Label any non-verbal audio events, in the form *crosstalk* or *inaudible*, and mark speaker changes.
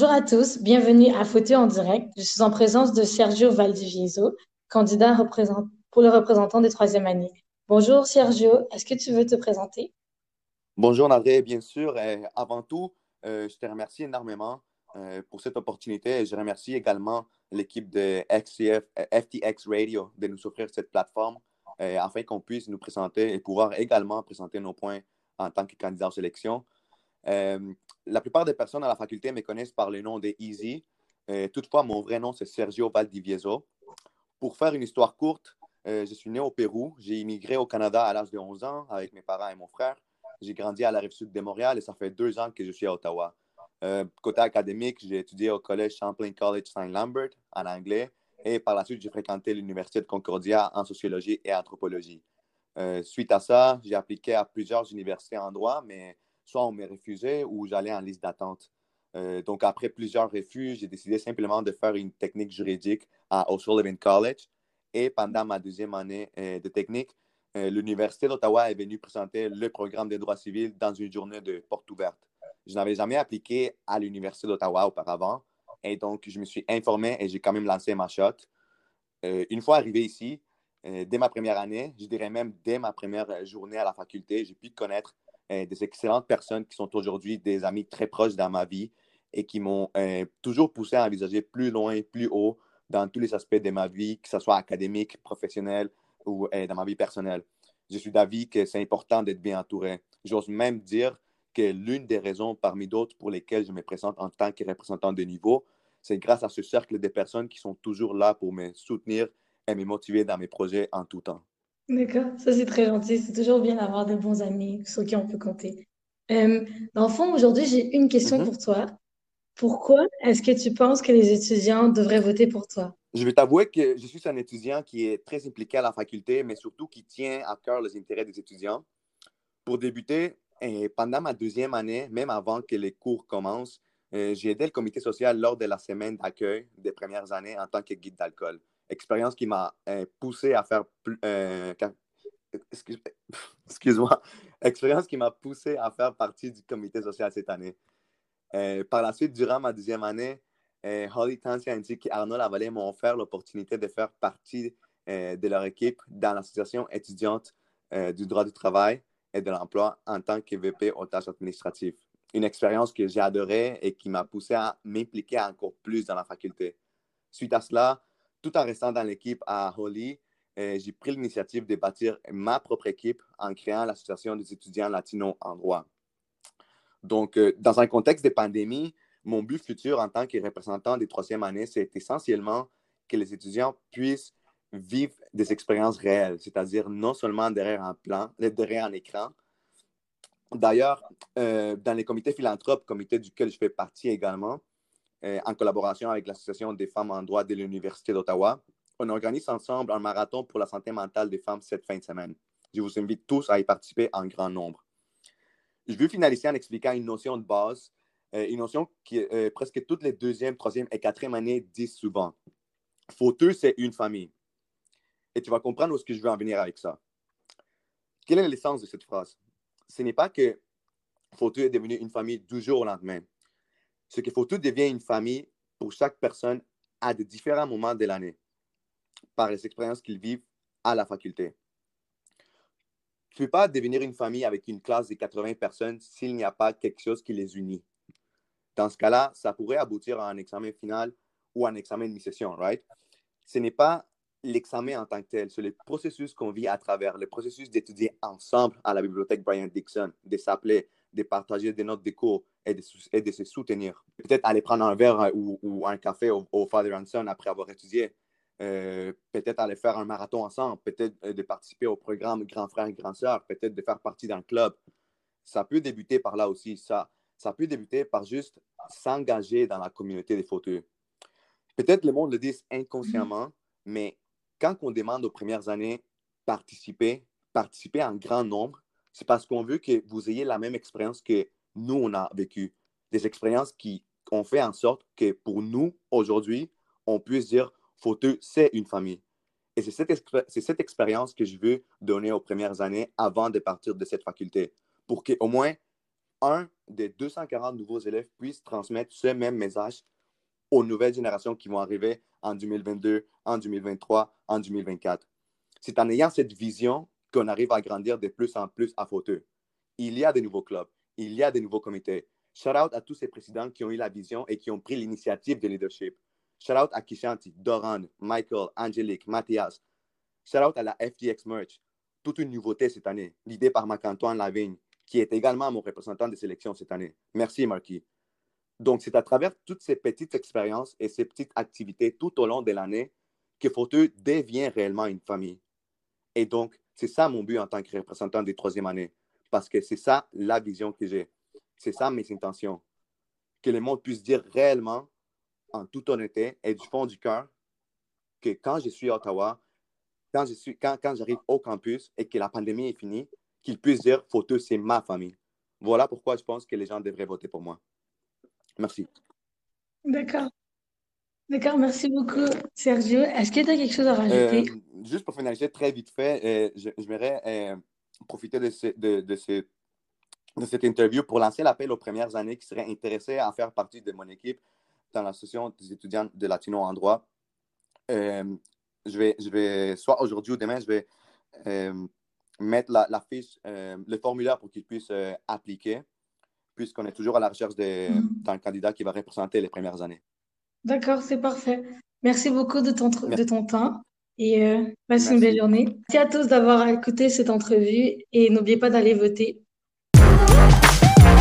Speaker 1: Bonjour à tous, bienvenue à Fauteuil en direct. Je suis en présence de Sergio Valdivieso, candidat pour le représentant des troisième années. Bonjour Sergio, est-ce que tu veux te présenter?
Speaker 2: Bonjour André, bien sûr. avant tout, euh, je te remercie énormément euh, pour cette opportunité. Je remercie également l'équipe de FTX Radio de nous offrir cette plateforme euh, afin qu'on puisse nous présenter et pouvoir également présenter nos points en tant que candidat aux élections. Euh, la plupart des personnes à la faculté me connaissent par le nom de Easy. Euh, toutefois, mon vrai nom, c'est Sergio Valdivieso. Pour faire une histoire courte, euh, je suis né au Pérou. J'ai immigré au Canada à l'âge de 11 ans avec mes parents et mon frère. J'ai grandi à la rive sud de Montréal et ça fait deux ans que je suis à Ottawa. côté académique, j'ai étudié au collège Champlain College Saint Lambert en anglais et par la suite, j'ai fréquenté l'Université de Concordia en sociologie et anthropologie. suite à ça, j'ai appliqué à plusieurs universités en droit, mais soit on me refusait ou j'allais en liste d'attente. Euh, donc, après plusieurs refus, j'ai décidé simplement de faire une technique juridique à O'Sullivan College. Et pendant ma deuxième année euh, de technique, euh, l'Université d'Ottawa est venue présenter le programme de droit civil dans une journée de porte ouverte. Je n'avais jamais appliqué à l'Université d'Ottawa auparavant. Et donc, je me suis informé et j'ai quand même lancé ma shot. une fois arrivé ici, dès ma première année, je dirais même dès ma première journée à la faculté, j'ai pu connaître euh, des excellentes personnes qui sont aujourd'hui des amis très proches dans ma vie et qui m'ont euh, toujours poussé à envisager plus loin, plus haut dans tous les aspects de ma vie, que ce soit académique, professionnel ou euh, dans ma vie personnelle. Je suis d'avis que c'est important d'être bien entouré. J'ose même dire que l'une des raisons parmi d'autres pour lesquelles je me présente en tant que représentant de niveau, c'est grâce à ce cercle de personnes qui sont toujours là pour me soutenir et me motiver dans mes projets en tout temps.
Speaker 1: D'accord, ça c'est très gentil. C'est toujours bien d'avoir de bons amis sur qui on peut compter. Euh, dans le fond, aujourd'hui, j'ai une question
Speaker 2: Mhm.
Speaker 1: pour toi. Pourquoi est-ce que tu penses que les étudiants devraient voter pour toi?
Speaker 2: Je vais t'avouer que je suis un étudiant qui est très impliqué à la faculté, mais surtout qui tient à cœur les intérêts des étudiants. Pour débuter, eh, pendant ma deuxième année, même avant que les cours commencent, eh, j'ai aidé le comité social lors de la semaine d'accueil des premières années en tant que guide d'alcool expérience qui m'a euh, poussé à faire plus. Euh, *laughs* excuse-moi. expérience qui m'a poussé à faire partie du comité social cette année. Euh, par la suite, durant ma deuxième année, Holly Tansy ainsi qu'Arnaud Lavallée m'ont offert l'opportunité de faire partie de leur équipe dans l'association étudiante du droit du travail et de l'emploi en tant que VP aux tâches administratives. Une expérience que j'ai adorée et qui m'a poussé à m'impliquer encore plus dans la faculté. Suite à cela, tout en restant dans l'équipe à Holly, euh, j'ai pris l'initiative de bâtir ma propre équipe en créant l'Association des étudiants latinos en droit. Donc, euh, dans un contexte de pandémie, mon but futur en tant que représentant des troisième années, c'est essentiellement que les étudiants puissent vivre des expériences réelles, c'est-à-dire non seulement derrière un plan, derrière un écran. D'ailleurs, euh, dans les comités philanthropes, comité duquel je fais partie également, euh, en collaboration avec l'Association des femmes en droit de l'Université d'Ottawa. On organise ensemble un marathon pour la santé mentale des femmes cette fin de semaine. Je vous invite tous à y participer en grand nombre. Je veux finaliser en expliquant une notion de base, euh, une notion que euh, presque toutes les deuxième, troisième et quatrième années disent souvent. Fauteux, c'est une famille. Et tu vas comprendre où ce que je veux en venir avec ça. Quelle est l'essence de cette phrase? Ce n'est pas que Fauteux est devenu une famille du jour au lendemain ce qu'il faut tout devient une famille pour chaque personne à de différents moments de l'année, par les expériences qu'ils vivent à la faculté. Tu ne peux pas devenir une famille avec une classe de 80 personnes s'il n'y a pas quelque chose qui les unit. Dans ce cas-là, ça pourrait aboutir à un examen final ou un examen de mi-session, right? Ce n'est pas l'examen en tant que tel, c'est le processus qu'on vit à travers, le processus d'étudier ensemble à la bibliothèque Brian Dixon, de s'appeler, de partager des notes cours et de, et de se soutenir. Peut-être aller prendre un verre euh, ou, ou un café au, Father and Son après avoir étudié. Euh, peut-être aller faire un marathon ensemble, peut-être euh, de participer au programme Grand Frère et Grand Sœur, peut-être de faire partie d'un club. Ça peut débuter par là aussi. Ça, ça peut débuter par juste s'engager dans la communauté des fauteuils. Peut-être le monde le dit inconsciemment, mais quand on demande aux premières années participer, participer en grand nombre, c'est parce qu'on veut que vous ayez la même expérience que nous, on a vécu. Des expériences qui ont fait en sorte que pour nous, aujourd'hui, on puisse dire Fauteux, c'est une famille. Et c'est cette, cette, expérience que je veux donner aux premières années avant de partir de cette faculté, pour qu'au moins un des 240 nouveaux élèves puisse transmettre ce même message aux nouvelles générations qui vont arriver en 2022, en 2023, en 2024. C'est en ayant cette vision qu'on arrive à grandir de plus en plus à Fauteuil. Il y a des nouveaux clubs, il y a des nouveaux comités. Shout out à tous ces présidents qui ont eu la vision et qui ont pris l'initiative de leadership. Shout out à Kishanti, Doran, Michael, Angelique, Mathias. Shout out à la FTX Merch. Toute une nouveauté cette année, l'idée par Marc-Antoine Lavigne, qui est également mon représentant de sélection cette année. Merci, Marquis. Donc, c'est à travers toutes ces petites expériences et ces petites activités tout au long de l'année que Fauteuil devient réellement une famille. Et donc, c'est ça mon but en tant que représentant des troisième années, parce que c'est ça la vision que j'ai. C'est ça mes intentions. Que le monde puisse dire réellement, en toute honnêteté et du fond du cœur, que quand je suis à Ottawa, quand je suis, quand, quand j'arrive au campus et que la pandémie est finie, qu'ils puissent dire Fauteuil, c'est ma famille. Voilà pourquoi je pense que les gens devraient voter pour moi. Merci.
Speaker 1: D'accord. D'accord, merci beaucoup, Sergio. Est-ce que tu as quelque chose à rajouter?
Speaker 2: Euh, juste pour finaliser très vite fait, euh, je, j'aimerais euh, profiter de, ce, de, de, ce, de, cette interview pour lancer l'appel aux premières années qui seraient intéressées à faire partie de mon équipe dans l'association des étudiants de Latino en droit. je, vais, je vais, soit aujourd'hui ou demain, je vais mettre la, la fiche, le formulaire pour qu'ils puissent appliquer, puisqu'on est toujours à la recherche mm-hmm. d'un candidat qui va représenter les premières années.
Speaker 1: D'accord, c'est parfait. Merci beaucoup de ton, de ton temps et euh, passe une belle journée. Merci à tous d'avoir écouté cette entrevue et n'oubliez pas d'aller voter.